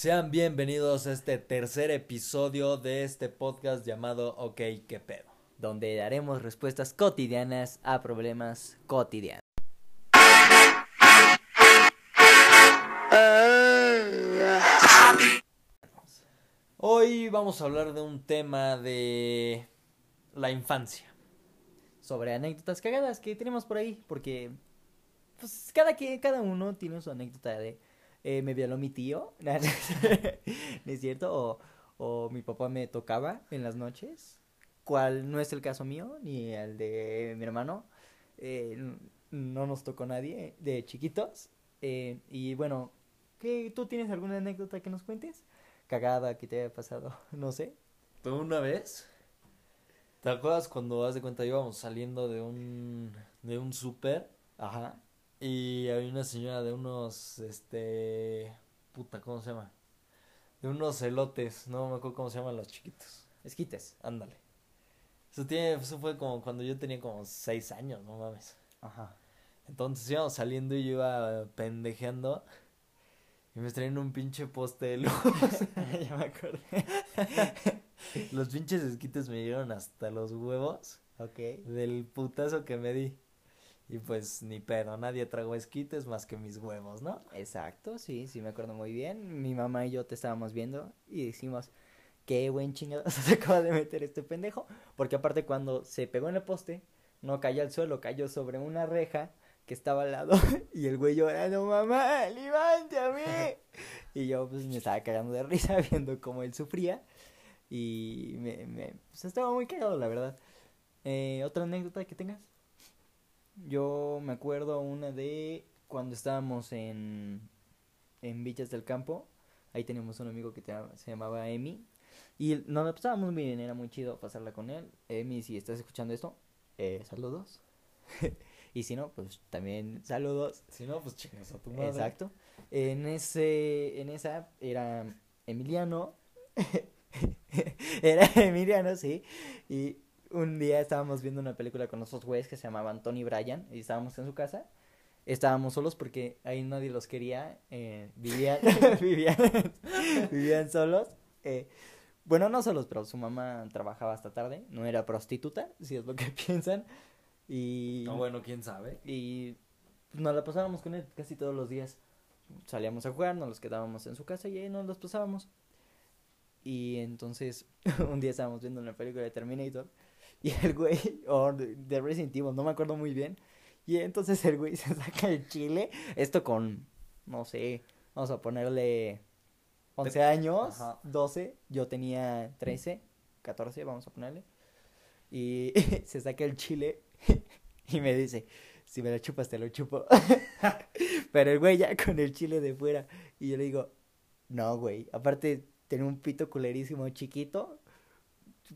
Sean bienvenidos a este tercer episodio de este podcast llamado Ok, qué pedo. donde daremos respuestas cotidianas a problemas cotidianos. Hoy vamos a hablar de un tema de la infancia. Sobre anécdotas cagadas que tenemos por ahí, porque pues cada cada uno tiene su anécdota de eh, me violó mi tío, ¿no es cierto? O, o mi papá me tocaba en las noches, cual no es el caso mío ni el de mi hermano. Eh, no nos tocó nadie de chiquitos. Eh, y bueno, ¿qué, ¿tú tienes alguna anécdota que nos cuentes? Cagada que te haya pasado, no sé. ¿Tú una vez? ¿Te acuerdas cuando, haz de cuenta, íbamos saliendo de un, de un súper Ajá. Y había una señora de unos, este, puta, ¿cómo se llama? De unos elotes, no me acuerdo cómo se llaman los chiquitos. Esquites. Ándale. Eso, tiene, eso fue como cuando yo tenía como seis años, no mames. Ajá. Entonces íbamos saliendo y yo iba pendejeando y me traían un pinche poste de luz. ya me acordé. Los pinches esquites me dieron hasta los huevos Ok. del putazo que me di. Y pues ni pedo, nadie tragó esquites más que mis huevos, ¿no? Exacto, sí, sí me acuerdo muy bien. Mi mamá y yo te estábamos viendo y decimos, qué buen chingado se acaba de meter este pendejo. Porque aparte cuando se pegó en el poste, no cayó al suelo, cayó sobre una reja que estaba al lado. y el güey llorando, mamá, mí. y yo pues me estaba cagando de risa viendo cómo él sufría. Y me, me pues, estaba muy cagado, la verdad. Eh, ¿Otra anécdota que tengas? Yo me acuerdo una de cuando estábamos en, en Villas del Campo. Ahí teníamos un amigo que te- se llamaba Emi. Y nos la pasábamos muy bien, era muy chido pasarla con él. Emi, si estás escuchando esto, eh, saludos. y si no, pues también saludos. Si no, pues chingas a tu madre. Exacto. En ese, en esa era Emiliano. era Emiliano, sí. Y un día estábamos viendo una película con otros güeyes que se llamaban Tony Bryan y estábamos en su casa. Estábamos solos porque ahí nadie los quería. eh, vivían, vivían, vivían solos. eh, bueno, no solos, pero su mamá trabajaba hasta tarde. No era prostituta, si es lo que piensan. Y No, bueno, quién sabe. y nos la pasábamos con él casi todos los días. Salíamos a jugar, nos los quedábamos en su casa y ahí nos los pasábamos. Y entonces un día estábamos viendo una película de Terminator y el güey, o de, de Resident Evil, no me acuerdo muy bien. Y entonces el güey se saca el chile, esto con, no sé, vamos a ponerle 11 años, Ajá. 12, yo tenía 13, 14, vamos a ponerle. Y se saca el chile y me dice, si me lo chupas, te lo chupo. Pero el güey ya con el chile de fuera. Y yo le digo, no, güey. Aparte, tenía un pito culerísimo chiquito.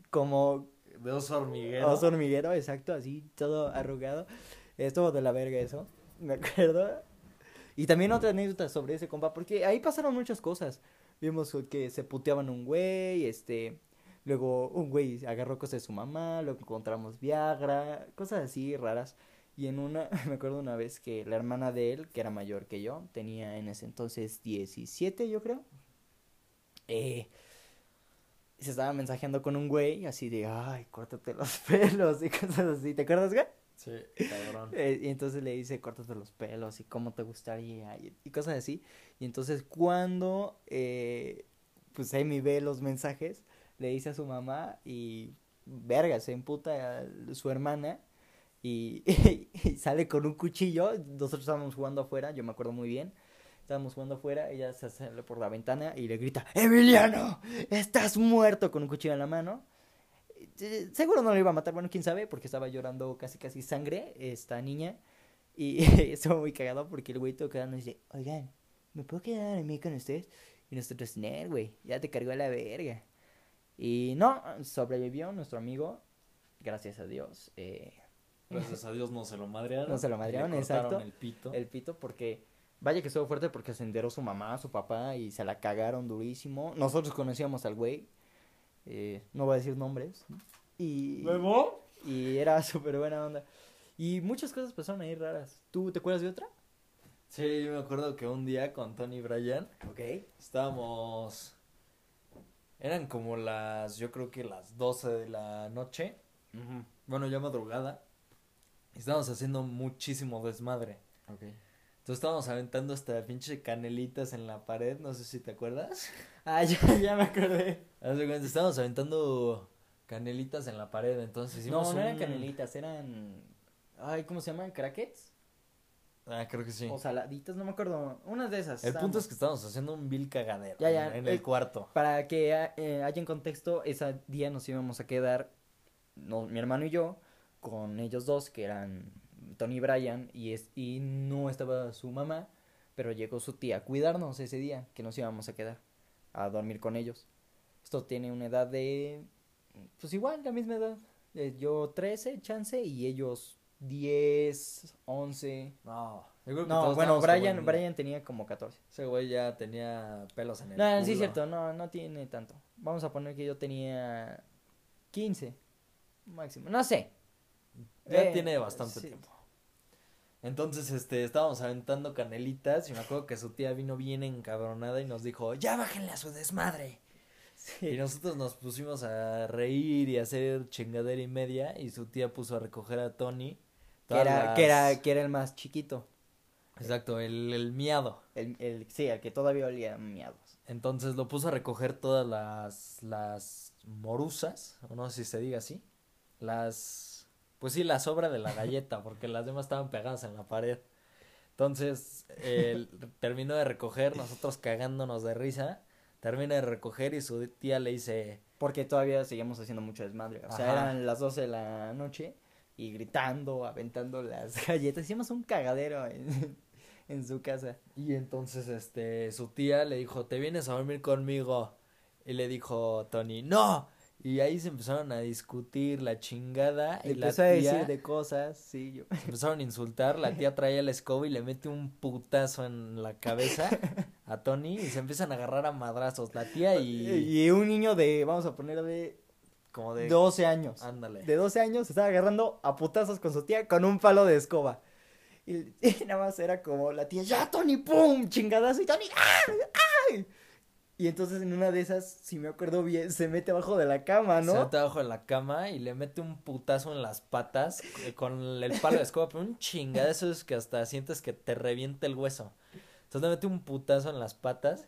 Como De oso hormiguero. oso hormiguero, exacto, así, todo arrugado. Estuvo de la verga eso, me acuerdo. Y también otra anécdota sobre ese compa, porque ahí pasaron muchas cosas. Vimos que se puteaban un güey, este... Luego un güey agarró cosas de su mamá, luego encontramos Viagra, cosas así raras. Y en una, me acuerdo una vez que la hermana de él, que era mayor que yo, tenía en ese entonces 17, yo creo. Eh, se estaba mensajeando con un güey, así de, ay, córtate los pelos y cosas así. ¿Te acuerdas, güey? Sí, cabrón. Eh, y entonces le dice, córtate los pelos y cómo te gustaría y, y cosas así. Y entonces cuando, eh, pues Amy ve los mensajes, le dice a su mamá y, verga, se emputa a su hermana y, y sale con un cuchillo. Nosotros estábamos jugando afuera, yo me acuerdo muy bien. Estábamos jugando afuera, ella se sale por la ventana y le grita, Emiliano, estás muerto con un cuchillo en la mano. Eh, Seguro no lo iba a matar, bueno, quién sabe, porque estaba llorando casi casi sangre esta niña. Y estuvo muy cagado porque el güey tocando nos dice, oigan, ¿me puedo quedar a mí con ustedes? Y nosotros, no, güey, ya te cargó a la verga. Y no, sobrevivió nuestro amigo, gracias a Dios. Eh, Gracias a Dios no se lo madrearon. No se lo madrearon, Le exacto. el pito. el pito porque vaya que estuvo fuerte porque se enteró su mamá, su papá y se la cagaron durísimo. Nosotros conocíamos al güey, eh, no voy a decir nombres. Y, ¿Luego? y era súper buena onda. Y muchas cosas pasaron ahí raras. ¿Tú te acuerdas de otra? Sí, yo me acuerdo que un día con Tony y Brian Ok. estábamos... Eran como las, yo creo que las 12 de la noche. Bueno, ya madrugada. Y estábamos haciendo muchísimo desmadre. Ok. Entonces estábamos aventando hasta pinche canelitas en la pared, no sé si te acuerdas. Ah, ya, ya me acordé. Estábamos aventando canelitas en la pared, entonces hicimos No, no eran canelitas, eran. Ay, ¿cómo se llaman? ¿Crackets? Ah, creo que sí. O saladitas, no me acuerdo. Unas de esas. El punto es que estábamos haciendo un vil cagadero Ya, ya, en, en eh, el cuarto. Para que eh, haya en contexto, ese día nos íbamos a quedar, no, mi hermano y yo, con ellos dos, que eran Tony y Brian, y, es, y no estaba su mamá, pero llegó su tía a cuidarnos ese día, que nos íbamos a quedar a dormir con ellos. Esto tiene una edad de, pues igual, la misma edad. Eh, yo 13, chance, y ellos 10, 11. No, yo creo que No, bueno, Brian, Brian tenía como 14. Ese güey ya tenía pelos en el No, sí es cierto, no, no tiene tanto. Vamos a poner que yo tenía 15 máximo. No sé. Ya Eh, tiene bastante sí. tiempo. Entonces, este, estábamos aventando canelitas y me acuerdo que su tía vino bien encabronada y nos dijo, ya bájenle a su desmadre. Y nosotros nos pusimos a reír y a hacer chingadera y media y su tía puso a recoger a Tony. Que era, las- que, era, que era el más chiquito. Exacto, el, el miado. El, el, sí, el que todavía olía miados. Entonces lo puso a recoger todas las, las morusas, o no sé si se diga así. Las, pues sí, la sobra de la galleta, porque las demás estaban pegadas en la pared. Entonces, él terminó de recoger, nosotros cagándonos de risa, termina de recoger y su tía le dice, Porque todavía seguíamos haciendo mucho desmadre. O sea, Ajá. eran las 12 de la noche y gritando, aventando las galletas. Hicimos un cagadero en, en su casa. y entonces este, su tía le dijo, ¿te vienes a dormir conmigo? Y le dijo Tony, no. Y ahí se empezaron a discutir la chingada. Y la a tía- decir de cosas, sí, yo. Se empezaron a insultar, la tía traía la escoba y le mete un putazo en la cabeza a Tony y se empiezan a agarrar a madrazos, la tía y Y un niño de, vamos a ponerle, como de 12 años. ándale. de 12 años se estaba agarrando a putazos con su tía con un palo de escoba. Y, y nada más era como la tía, ya Tony, pum, chingadazo y Tony, ¡ay! ¡ay! Y entonces en una de esas, si me acuerdo bien, se mete abajo de la cama, Se ¿no? mete abajo de la cama y le mete un putazo en las patas eh, con el palo de escoba, pero un chingadazo es que hasta sientes que te revienta el hueso. Entonces le mete un putazo en las patas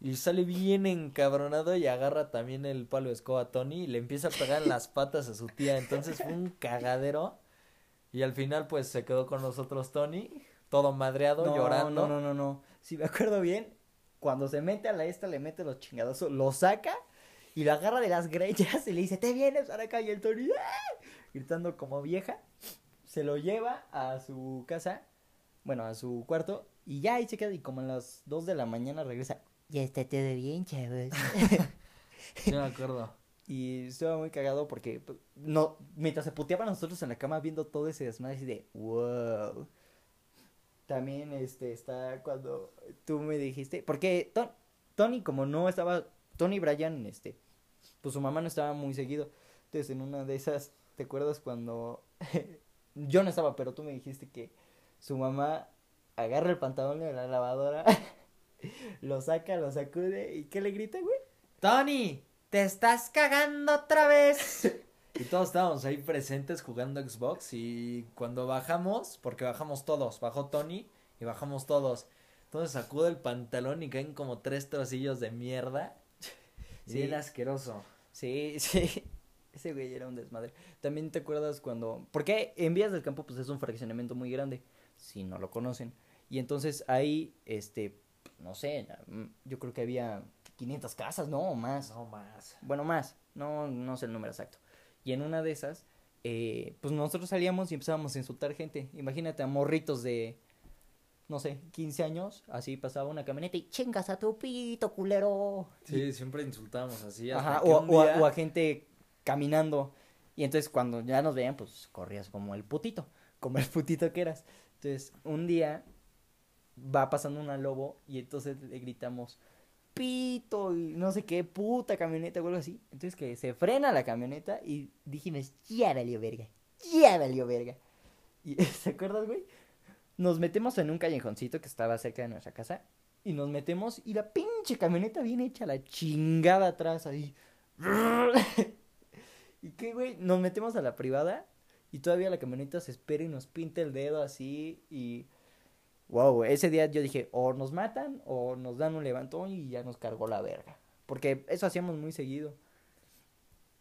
y sale bien encabronado y agarra también el palo de escoba a Tony y le empieza a pegar en las patas a su tía. Entonces fue un cagadero y al final pues se quedó con nosotros Tony, todo madreado, No, llorando. No, no, no, no. Si me acuerdo bien, cuando se mete a la esta, le mete los chingadazos, lo saca y lo agarra de las greñas y le dice, te vienes para acá y el Tony, ¡ah! gritando como vieja, se lo lleva a su casa, bueno, a su cuarto, y ya ahí se queda y como a las 2 de la mañana regresa. Ya está todo bien, chavos. Sí me acuerdo. Y estaba muy cagado porque pues, no, mientras se puteaban nosotros en la cama viendo todo ese desmadre así de wow. También este está cuando tú me dijiste, porque Ton- Tony como no estaba Tony y Brian este pues su mamá no estaba muy seguido. Entonces en una de esas, ¿te acuerdas cuando yo no estaba, pero tú me dijiste que su mamá agarra el pantalón de la lavadora, lo saca, lo sacude y ¿qué le grita, güey? Tony, te estás cagando otra vez. Y todos estábamos ahí presentes jugando Xbox y cuando bajamos, porque bajamos todos, bajó Tony y bajamos todos. Entonces sacude el pantalón y caen como tres trocillos de mierda. Sí. Sí, bien asqueroso. Sí, sí. Ese güey era un desmadre. También te acuerdas cuando. Porque en Vías del Campo, pues es un fraccionamiento muy grande. Si no lo conocen. Y entonces ahí, este. No sé. mm, Yo creo que había 500 casas, ¿no? O más. No más. Bueno, más. No, no sé el número exacto. Y en una de esas, eh, pues nosotros salíamos y empezábamos a insultar gente. Imagínate a morritos de. No sé, 15 años. Así pasaba una camioneta y chingas a tu pito, culero. Y- Sí, siempre insultábamos así. Ajá, o, o a, o a gente caminando. Y entonces cuando ya nos veían, pues corrías como el putito, como el putito que eras. Entonces, un día va pasando una lobo y entonces le gritamos y no sé qué, puta camioneta o algo así. Entonces que se frena la camioneta y dijimos, ya valió verga, ya valió verga. Y, ¿Se acuerdas, güey? Nos metemos en un callejoncito que estaba cerca de nuestra casa. Y nos metemos y la pinche camioneta viene hecha la chingada atrás ahí. ¿Y qué, güey? Nos metemos a la privada y todavía la camioneta se espera y nos pinta el dedo así y... Wow, ese día yo dije, o nos matan o nos dan un levantón y ya nos cargó la verga. Porque eso hacíamos muy seguido.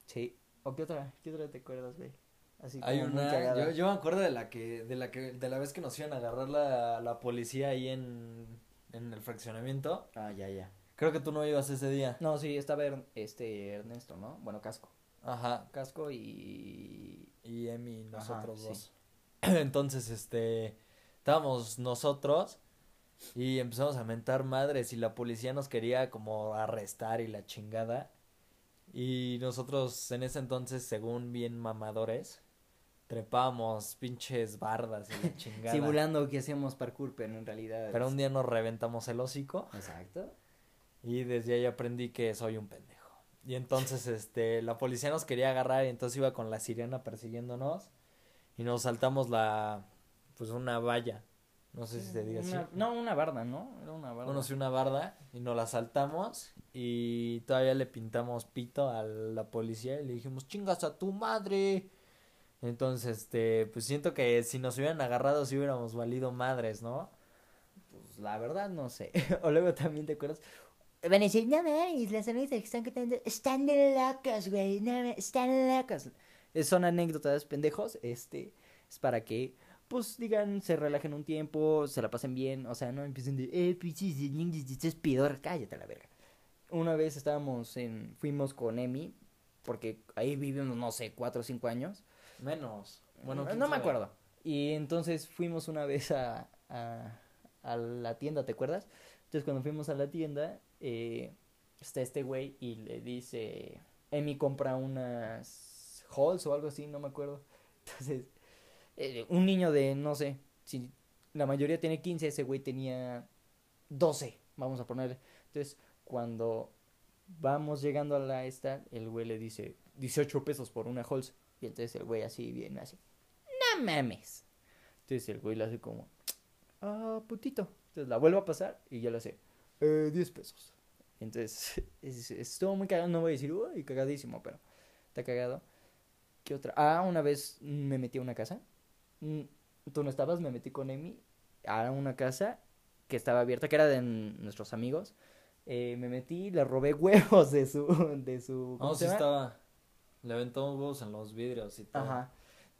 Sí. ¿O qué otra? ¿Qué otra te acuerdas, güey? Así Hay como una, yo, yo me acuerdo de la que, de la que, de la vez que nos iban a agarrar la, la policía ahí en, en el fraccionamiento. Ah, ya, ya. Creo que tú no ibas ese día. No, sí, estaba Er- este Ernesto, ¿no? Bueno, Casco. Ajá. Casco y... Y Emi, Ajá, nosotros sí. dos. Entonces, este, estábamos nosotros y empezamos a mentar madres y la policía nos quería como arrestar y la chingada. Y nosotros en ese entonces, según bien mamadores, trepábamos pinches bardas y la chingada. Simulando que hacíamos parkour, pero en realidad... Pero un día nos reventamos el hocico Exacto. y desde ahí aprendí que soy un pendejo. Y entonces, este, la policía nos quería agarrar y entonces iba con la sirena persiguiéndonos y nos saltamos la, pues una valla, no sé si se diga así. No, una barda, ¿no? Era una barda. Bueno, sí, una barda y nos la saltamos y todavía le pintamos pito a la policía y le dijimos, chingas a tu madre. Entonces, este, pues siento que si nos hubieran agarrado sí hubiéramos valido madres, ¿no? Pues la verdad no sé. o luego también te acuerdas. Van a decir, no mames, las amigas que están contando están de locas, güey, no están locas. Son anécdotas pendejos, este, es para que, pues, digan, se relajen un tiempo, se la pasen bien, o sea, no empiecen de, eh, pinches estás peor, cállate la verga. Una vez estábamos en, fuimos con Emi, porque ahí vivimos, no sé, cuatro o cinco años. Menos. Bueno, no, no me acuerdo. Y entonces fuimos una vez a, a, a la tienda, ¿te acuerdas? Entonces cuando fuimos a la tienda, eh, está este güey y le dice, Emi compra unas halls o algo así, no me acuerdo. Entonces, eh, un niño de, no sé, si la mayoría tiene 15, ese güey tenía 12, vamos a ponerle. Entonces, cuando vamos llegando a la esta, el güey le dice 18 pesos por una halls. Y entonces el güey así viene así, no mames. Entonces el güey le hace como, ah, putito. Entonces la vuelvo a pasar y ya le hace, eh, 10 pesos. Entonces, es, estuvo muy cagado, no voy a decir, uy, cagadísimo, pero está cagado. ¿Qué otra? Ah, una vez me metí a una casa. Mm, Tú no estabas, me metí con Emi a una casa que estaba abierta, que era de nuestros amigos. Eh, me metí, le robé huevos de su, de su, ¿cómo No, sí estaba. Le aventó huevos en los vidrios y todo. Ajá.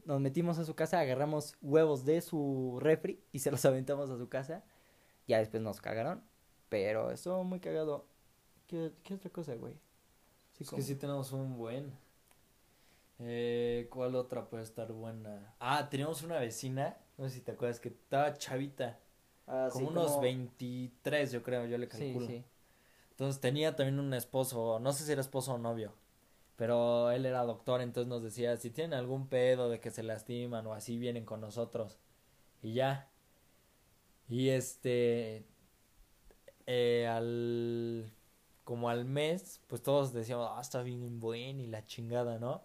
Nos metimos a su casa, agarramos huevos de su refri y se los aventamos a su casa. Ya después nos cagaron. Pero estuvo muy cagado. ¿Qué, qué otra cosa, güey? Sí, Es como- que sí tenemos un buen. Eh, ¿Cuál otra puede estar buena? Ah, teníamos una vecina, no sé si te acuerdas, que estaba chavita, Ah, como sí, unos como- 23 yo creo, yo le Sí, calculo. sí. Entonces tenía también un esposo, no sé si era esposo o novio, pero él era doctor, entonces nos decía, si tienen algún pedo de que se lastiman o así, vienen con nosotros. Y ya. Y este, eh, al, como al mes, pues todos decíamos, ah, está bien buen y la chingada, ¿no?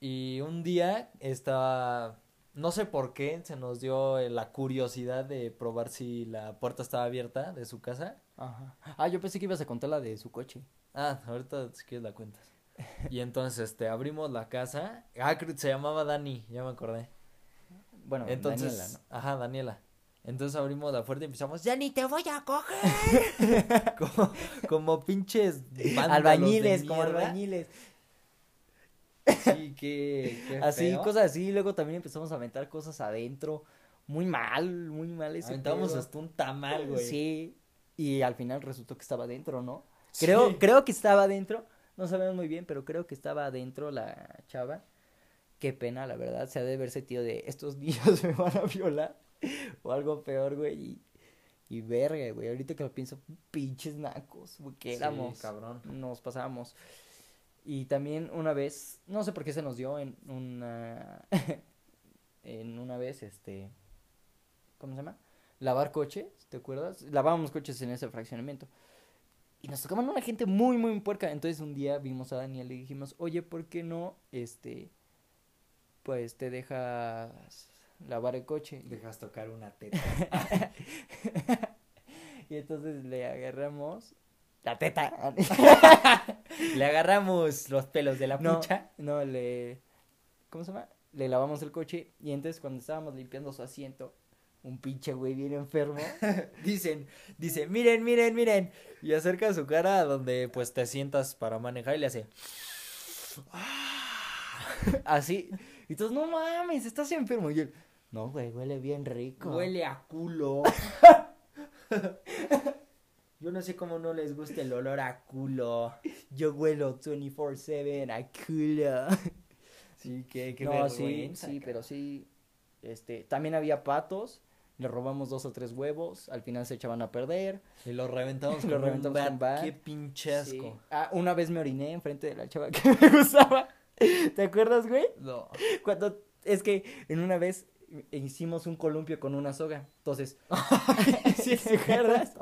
Y un día estaba, no sé por qué, se nos dio eh, la curiosidad de probar si la puerta estaba abierta de su casa. Ajá. Ah, yo pensé que ibas a contar la de su coche. Ah, ahorita si quieres la cuentas. Y entonces, este, abrimos la casa. Ah, se llamaba Dani, ya me acordé. Bueno, Entonces, Daniela, ¿no? ajá, Daniela. Entonces abrimos la puerta y empezamos, ya ni te voy a coger. como, como pinches Albañiles, como albañiles. Sí, qué, qué Así, feo. cosas así. Luego también empezamos a aventar cosas adentro. Muy mal, muy mal ese Aventamos hasta un tamal, güey. Sí, y al final resultó que estaba adentro, ¿no? Sí. Creo, creo que estaba adentro, no sabemos muy bien, pero creo que estaba adentro la chava. Qué pena, la verdad, se ha de haber sentido de estos niños me van a violar o algo peor, güey. Y, y verga, güey, ahorita que lo pienso, pinches nacos, güey, que Sí, éramos, cabrón. nos pasábamos. Y también una vez, no sé por qué se nos dio en una, en una vez, este, ¿cómo se llama? Lavar coches, ¿te acuerdas? Lavábamos coches en ese fraccionamiento. Y nos tocaban una gente muy, muy puerca. Entonces un día vimos a Daniel y le dijimos, oye, ¿por qué no, este, pues te dejas lavar el coche. Dejas tocar una teta. y entonces le agarramos la teta. le agarramos los pelos de la pucha. No, le... ¿Cómo se llama? Le lavamos el coche y entonces cuando estábamos limpiando su asiento, un pinche güey bien enfermo. Dicen, dice, miren, miren, miren. Y acerca su cara a donde pues te sientas para manejar y le hace. Así. Y todos, no mames, estás enfermo. Y él, no, güey, huele bien rico. Huele a culo. Yo no sé cómo no les gusta el olor a culo. Yo huelo 24-7 a culo. Sí, qué, qué no, sí, sí, pero sí. Este, también había patos. Le robamos dos o tres huevos. Al final se echaban a perder. Y lo reventamos Lo con reventamos un con. Qué pinche asco. Sí. Ah, una vez me oriné enfrente de la chava que me gustaba. ¿Te acuerdas, güey? No. Cuando es que en una vez hicimos un columpio con una soga. Entonces, Sí, ¿te acuerdas?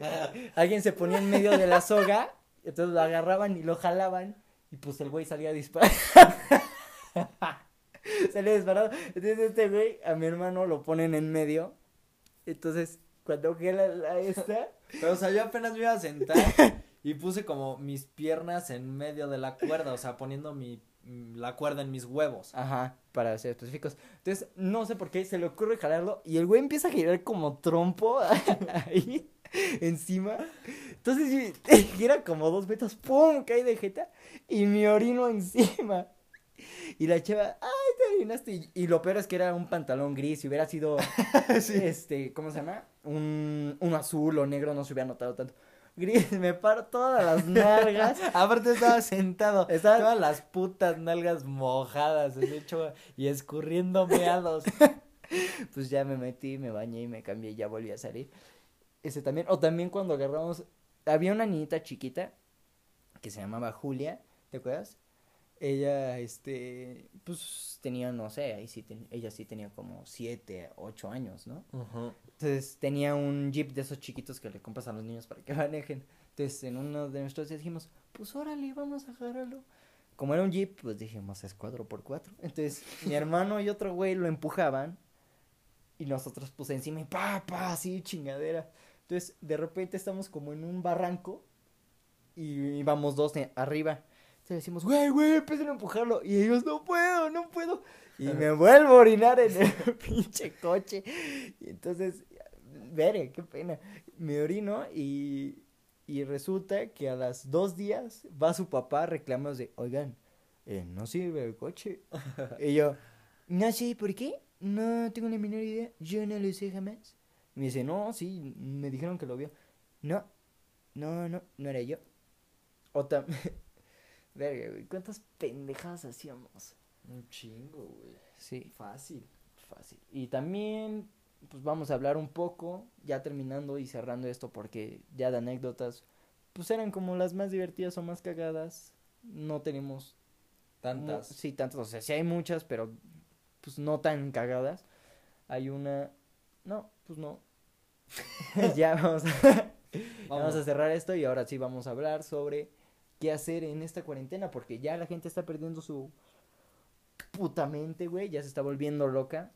Alguien se ponía en medio de la soga, entonces lo agarraban y lo jalaban y pues el güey salía disparado. salía disparado. Entonces este güey a mi hermano lo ponen en medio. Entonces, cuando la, la esta, Pero, o sea, yo apenas me iba a sentar y puse como mis piernas en medio de la cuerda, o sea, poniendo mi la cuerda en mis huevos. Ajá, para ser específicos. Entonces, no sé por qué se le ocurre jalarlo y el güey empieza a girar como trompo ahí encima. Entonces, gira como dos metros, ¡pum! cae de jeta y me orino encima. Y la chava, ¡ay, te orinaste! Y, y lo peor es que era un pantalón gris. Si hubiera sido, este, ¿cómo se llama? Un, un azul o negro, no se hubiera notado tanto. Gris, me paro todas las nalgas. Aparte estaba sentado, Estaba- todas las putas nalgas mojadas, de hecho, y escurriendo meados. Pues ya me metí, me bañé y me cambié y ya volví a salir. Ese también, o también cuando agarramos, había una niñita chiquita que se llamaba Julia, ¿te acuerdas? Ella, este, pues tenía, no sé, ahí sí, ten- ella sí tenía como siete, ocho años, ¿no? Entonces tenía un jeep de esos chiquitos que le compras a los niños para que manejen. Entonces en uno de nuestros días dijimos, pues órale, vamos a agarrarlo. Como era un jeep, pues dijimos, es cuatro por cuatro. Entonces mi hermano y otro güey lo empujaban y nosotros pues encima y pa, pa, así chingadera. Entonces de repente estamos como en un barranco y íbamos dos arriba. Entonces decimos, güey, güey, empiecen a empujarlo. Y ellos, no puedo, no puedo. Y me vuelvo a orinar en el pinche coche. Y entonces, veré, qué pena. Me orino y, y resulta que a las dos días va su papá a reclamarnos de, oigan, eh, no sirve el coche. y yo, no sé, ¿por qué? No tengo la menor idea. Yo no lo sé jamás. Me dice, no, sí, me dijeron que lo vio. No, no, no, no era yo. O también... Verga, güey, ¿cuántas pendejadas hacíamos? Un chingo, güey. Sí, Fácil. fácil. Y también, pues vamos a hablar un poco, ya terminando y cerrando esto, porque ya de anécdotas, pues eran como las más divertidas o más cagadas. No tenemos Tantas. sí, tantas. O sea, sí hay muchas, pero pues no tan cagadas. Hay una. No, pues no. ya vamos a, vamos a cerrar esto y ahora sí vamos a hablar sobre qué hacer en esta cuarentena, porque ya la gente está perdiendo su puta mente, güey, ya se está volviendo loca.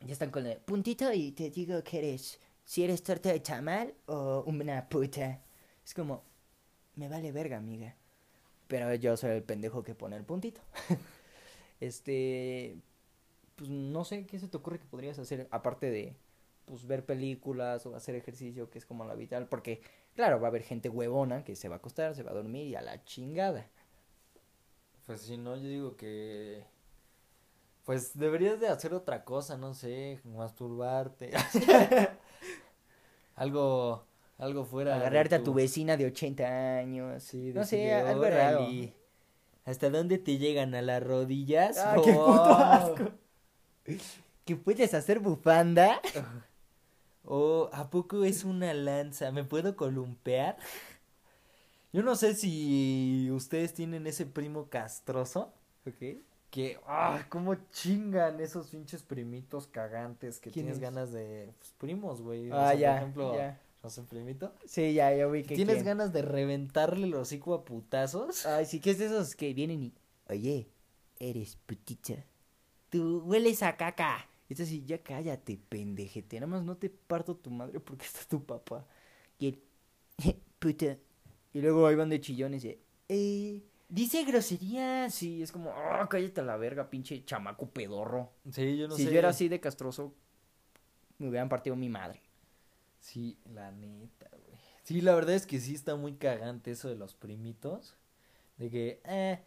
Ya están con el puntito y te digo que eres, si eres torta de chamal o una puta. Es como, me vale verga, amiga. Pero yo soy el pendejo que pone el puntito. este, pues no sé qué se te ocurre que podrías hacer aparte de pues ver películas o hacer ejercicio, que es como la vital, porque claro, va a haber gente huevona que se va a acostar, se va a dormir y a la chingada. Pues si no, yo digo que. Pues deberías de hacer otra cosa, no sé, masturbarte. algo, algo fuera. Agarrarte a tu vecina de 80 años. Sí, no sé, algo raro. "Órale, ¿Hasta dónde te llegan? ¿A las rodillas? Ah, qué puto Oh. asco. ¿Que puedes hacer bufanda? Oh, ¿a poco es una lanza? ¿Me puedo columpear? Yo no sé si ustedes tienen ese primo castroso. Ok. Que, ah, cómo chingan esos pinches primitos cagantes que ¿Quién tienes es? ganas de, pues, primos, güey. O Ah, sea, ya, Por ejemplo, ya. no sé, primito. Sí, ya, ya vi que ¿Tienes quién. ganas de reventarle el hocico a putazos? Ay, sí, que es de esos que vienen y... Oye, eres putita. tú hueles a caca. Y es así, ya cállate, pendejete. Nada más no te parto tu madre porque está tu papá. Y él, puta. Y luego ahí van de chillones y, eh, dice groserías. Sí, es como, ah, cállate a la verga, pinche chamaco pedorro. Sí, yo no si sé. yo era así de castroso, me hubieran partido mi madre. Sí, la neta, güey. Sí, la verdad es que sí está muy cagante eso de los primitos. De que, eh,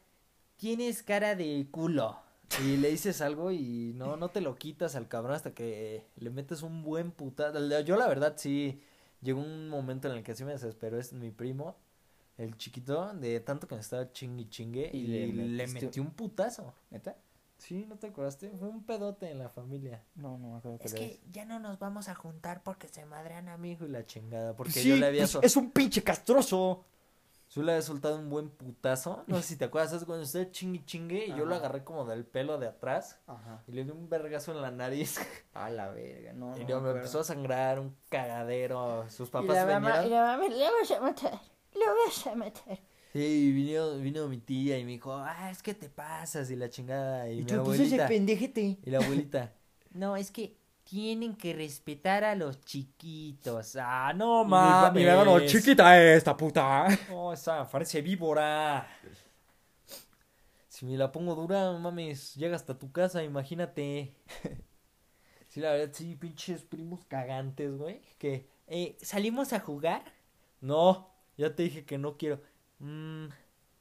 tienes cara de culo. Y le dices algo y no, no te lo quitas al cabrón hasta que le metes un buen putazo. Yo la verdad sí, llegó un momento en el que sí me desesperó, es mi primo, el chiquito, de tanto que me estaba chingue y chingue y, Y le le, metí un putazo. ¿Neta? Sí, ¿no te acordaste? Fue un pedote en la familia. No, no me acuerdo Es que ya no nos vamos a juntar porque se madrean a mi hijo y la chingada. Porque Pues yo le había, pues so- es un pinche castroso. Yo le había soltado un buen putazo. No sé si te acuerdas, ¿sabes? cuando usted chingue y chingue y yo lo agarré como del pelo de atrás Ajá. y le di un vergazo en la nariz. A la verga, no. y no me empezó a sangrar un cagadero. Sus Y papás la mamá, y la mamá, le vas a matar, le vas a matar. Sí, y vino, vino mi tía y me dijo, ah, es que te pasas y la chingada. Y, Y mi tú, pues ese abuelita. pendejete. Y la abuelita. No, es que tienen que respetar a los chiquitos. Ah, no mames. Mi hermano, chiquita esta puta. Oh, esa parece víbora. Si me la pongo dura, no mames, llega hasta tu casa, imagínate. Sí, la verdad, sí, pinches primos cagantes, güey. Que, eh, ¿salimos a jugar? No, ya te dije que no quiero. Mm,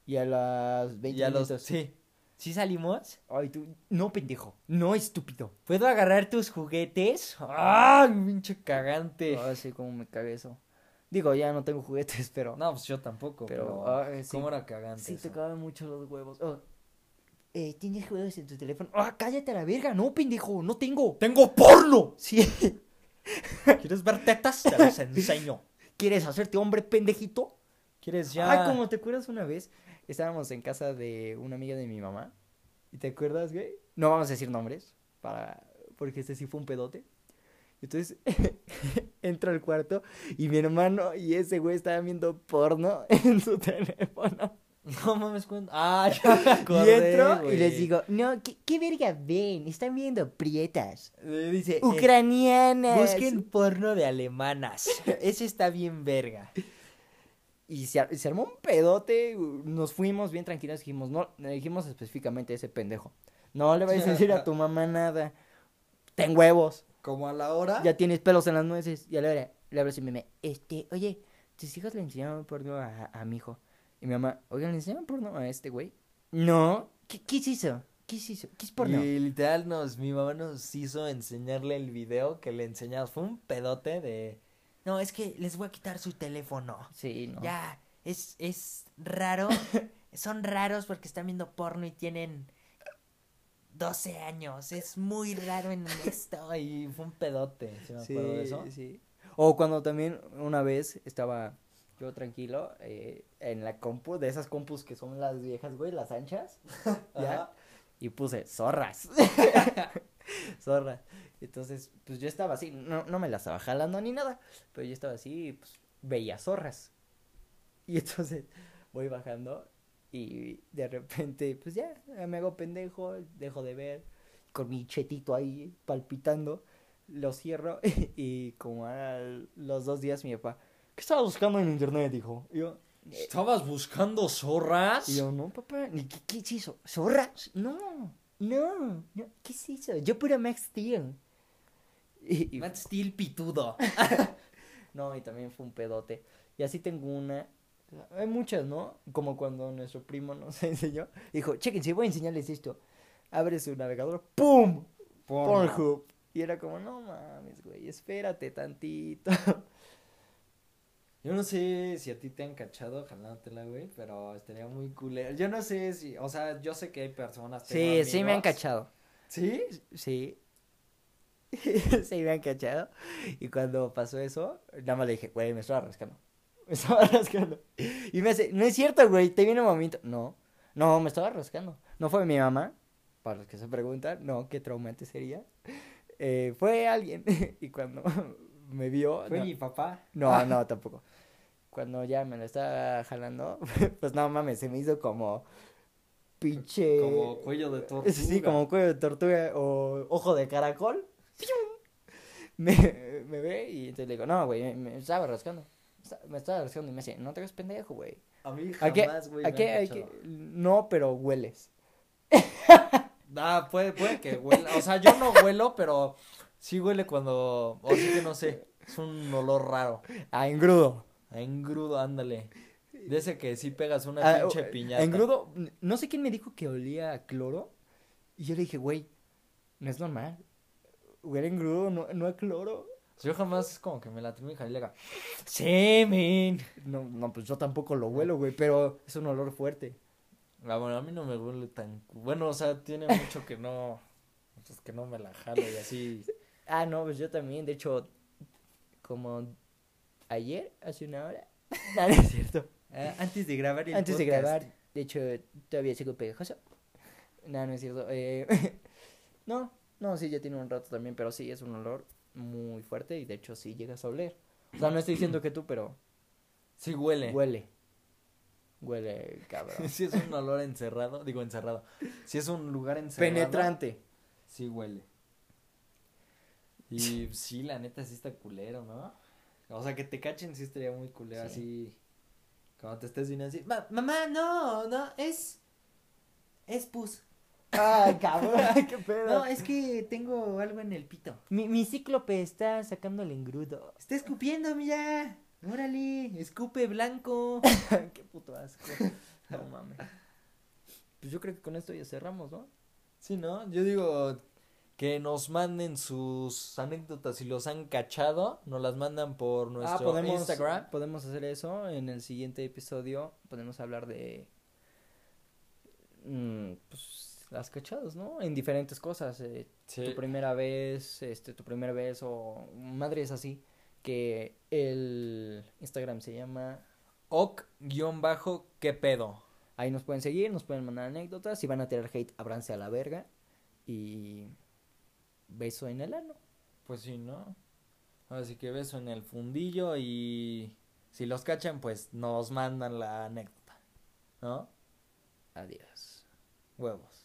Y a las 20 y a los, minutos. sí. ¿Sí salimos? Ay, tú, no, pendejo. No, estúpido. ¿Puedo agarrar tus juguetes? ¡Ah, pinche cagante! Ay, sí, cómo me cagué eso. Digo, ya no tengo juguetes, pero. No, pues yo tampoco, Pero, pero, ay, sí. ¿cómo era cagante Sí, eso? tocaban mucho los huevos. Oh, eh, ¿Tienes juegos en tu teléfono? ¡Ah, cállate a la verga! No, pendejo, no tengo. ¡Tengo porno! Sí. ¿Quieres ver tetas? Te las enseño. ¿Quieres hacerte hombre, pendejito? ¿Quieres ya? Ah, como te acuerdas una vez, estábamos en casa de una amiga de mi mamá. ¿Y te acuerdas, güey? No vamos a decir nombres, para porque este sí fue un pedote. Entonces, entro al cuarto y mi hermano y ese güey estaban viendo porno en su teléfono. No mames, cuenta. Ah, ya me y acordé, entro y les digo, no, ¿qué, qué verga ven? Están viendo prietas. Dice, eh, Ucranianas. busquen porno de alemanas. Ese está bien verga. Y se, ar- se armó un pedote, nos fuimos bien tranquilos, dijimos, no, le dijimos específicamente a ese pendejo, no le vayas a decir a tu mamá nada, ten huevos, Como a la hora. ya tienes pelos en las nueces, y a la hora, le hablo a mi mamá, este, oye, tus hijos le enseñaron porno a, a mi hijo, y mi mamá, oigan, ¿le enseñaron porno a este güey? No, ¿qué, qué se hizo? ¿Qué se hizo? ¿Qué es porno? Y literal nos, mi mamá nos hizo enseñarle el video que le enseñamos. Fue un pedote de. No, es que les voy a quitar su teléfono. Sí, no. Ya, es, es raro. Son raros porque están viendo porno y tienen 12 años. Es muy raro en esto. Y fue un pedote. ¿sí me acuerdo de eso? sí. O cuando también una vez estaba yo tranquilo eh, en la compu, de esas compus que son las viejas, güey, las anchas, ¿ya? Y puse zorras. zorras. Entonces, pues yo estaba así, no, no me la estaba jalando ni nada, pero yo estaba así y pues veía zorras. Y entonces voy bajando y de repente, pues ya, me hago pendejo, dejo de ver, con mi chetito ahí palpitando, lo cierro y como a los dos días mi papá, ¿qué estaba buscando en internet? Dijo. Y yo, "Eh, ¿Estabas buscando zorras? y yo, no, papá, ¿ni qué, qué es eso? ¿Zorras? No, no, no, ¿qué es eso? Yo pura Max Steel. Y, y- Matt Steel pitudo. no, y también fue un pedote. Y así tengo una. Hay muchas, ¿no? Como cuando nuestro primo nos enseñó. Dijo, chéquense, voy a enseñarles esto. Abre su navegador, ¡pum! Pornhub. Y era como, no mames, güey, espérate tantito. Yo no sé si a ti te han cachado jalándotela, güey, pero estaría muy cool. Yo no sé si, o sea, yo sé que hay personas. Sí, sí me han cachado. ¿Sí? Sí. sí me han cachado. Y cuando pasó eso, nada más le dije, güey, me estaba rascando. Me estaba rascando. Y me hace, no es cierto, güey, te viene un momento. No, no, me estaba rascando. No fue mi mamá, para los que se preguntan, no, qué traumante sería. Eh, fue alguien. y cuando me vio. Fue no, mi papá. no, no, tampoco. Cuando ya me lo estaba jalando, pues no mames, se me hizo como pinche... Como cuello de tortuga. Sí, como cuello de tortuga o ojo de caracol. Me, me ve y entonces le digo, no, güey, me, me estaba rascando. Me estaba rascando y me dice, no te hagas pendejo, güey. A mí ¿A qué- jamás, güey. No, pero hueles. Ah, puede, puede que huela. O sea, yo no huelo, pero sí huele cuando. O sí que no sé. Es un olor raro. A engrudo. A engrudo, ándale. De ese que sí pegas una Ah, pinche o- piñata. Engrudo, no sé quién me dijo que olía a cloro. Y yo le dije, güey, no es normal. Huele engrudo, no, no a cloro. Yo jamás es como que me la tengo y le diga. Semen. No, no, pues yo tampoco lo huelo, güey, pero es un olor fuerte. Ah, bueno, a mí no me huele tan. Bueno, o sea, tiene mucho que no. Pues que no me la jalo y así. Ah, no, pues yo también, de hecho, como ayer, hace una hora. No, no es cierto. Ah, antes de grabar el Antes de grabar, de hecho, todavía sigo pegajoso. No, no es cierto. Eh, no, no, sí, ya tiene un rato también, pero sí, es un olor muy fuerte y de hecho sí llegas a oler. O sea, no estoy diciendo que tú, pero Sí huele. huele. Huele, cabrón. Si es un olor encerrado, digo encerrado. Si es un lugar encerrado. Penetrante. Sí huele. Y sí, la neta sí está culero, ¿no? O sea, que te cachen sí estaría muy culero, Sí. así. Cuando te estés viendo así. "Ma- mamá, no, no, es. Es pus. Ay, cabrón, qué pedo. No, es que tengo algo en el pito. mi, mi cíclope está sacando el engrudo. Está escupiendo, mira. Órale, escupe blanco. qué puto asco. No mames. Pues yo creo que con esto ya cerramos, ¿no? Sí, ¿no? Yo digo que nos manden sus anécdotas si los han cachado, nos las mandan por nuestro ah, podemos, Instagram. podemos hacer eso. En el siguiente episodio podemos hablar de. mm, pues las cachadas, ¿no? En diferentes cosas. eh, Sí. Tu primera vez, este, tu primera vez o madres así. Que el Instagram se llama. Oc-bajo, ¿qué pedo? Ahí nos pueden seguir, nos pueden mandar anécdotas. Si van a tirar hate, abranse a la verga. Y. Beso en el ano. Pues sí, ¿no? Así que beso en el fundillo y si los cachan, pues nos mandan la anécdota. ¿No? Adiós. Huevos.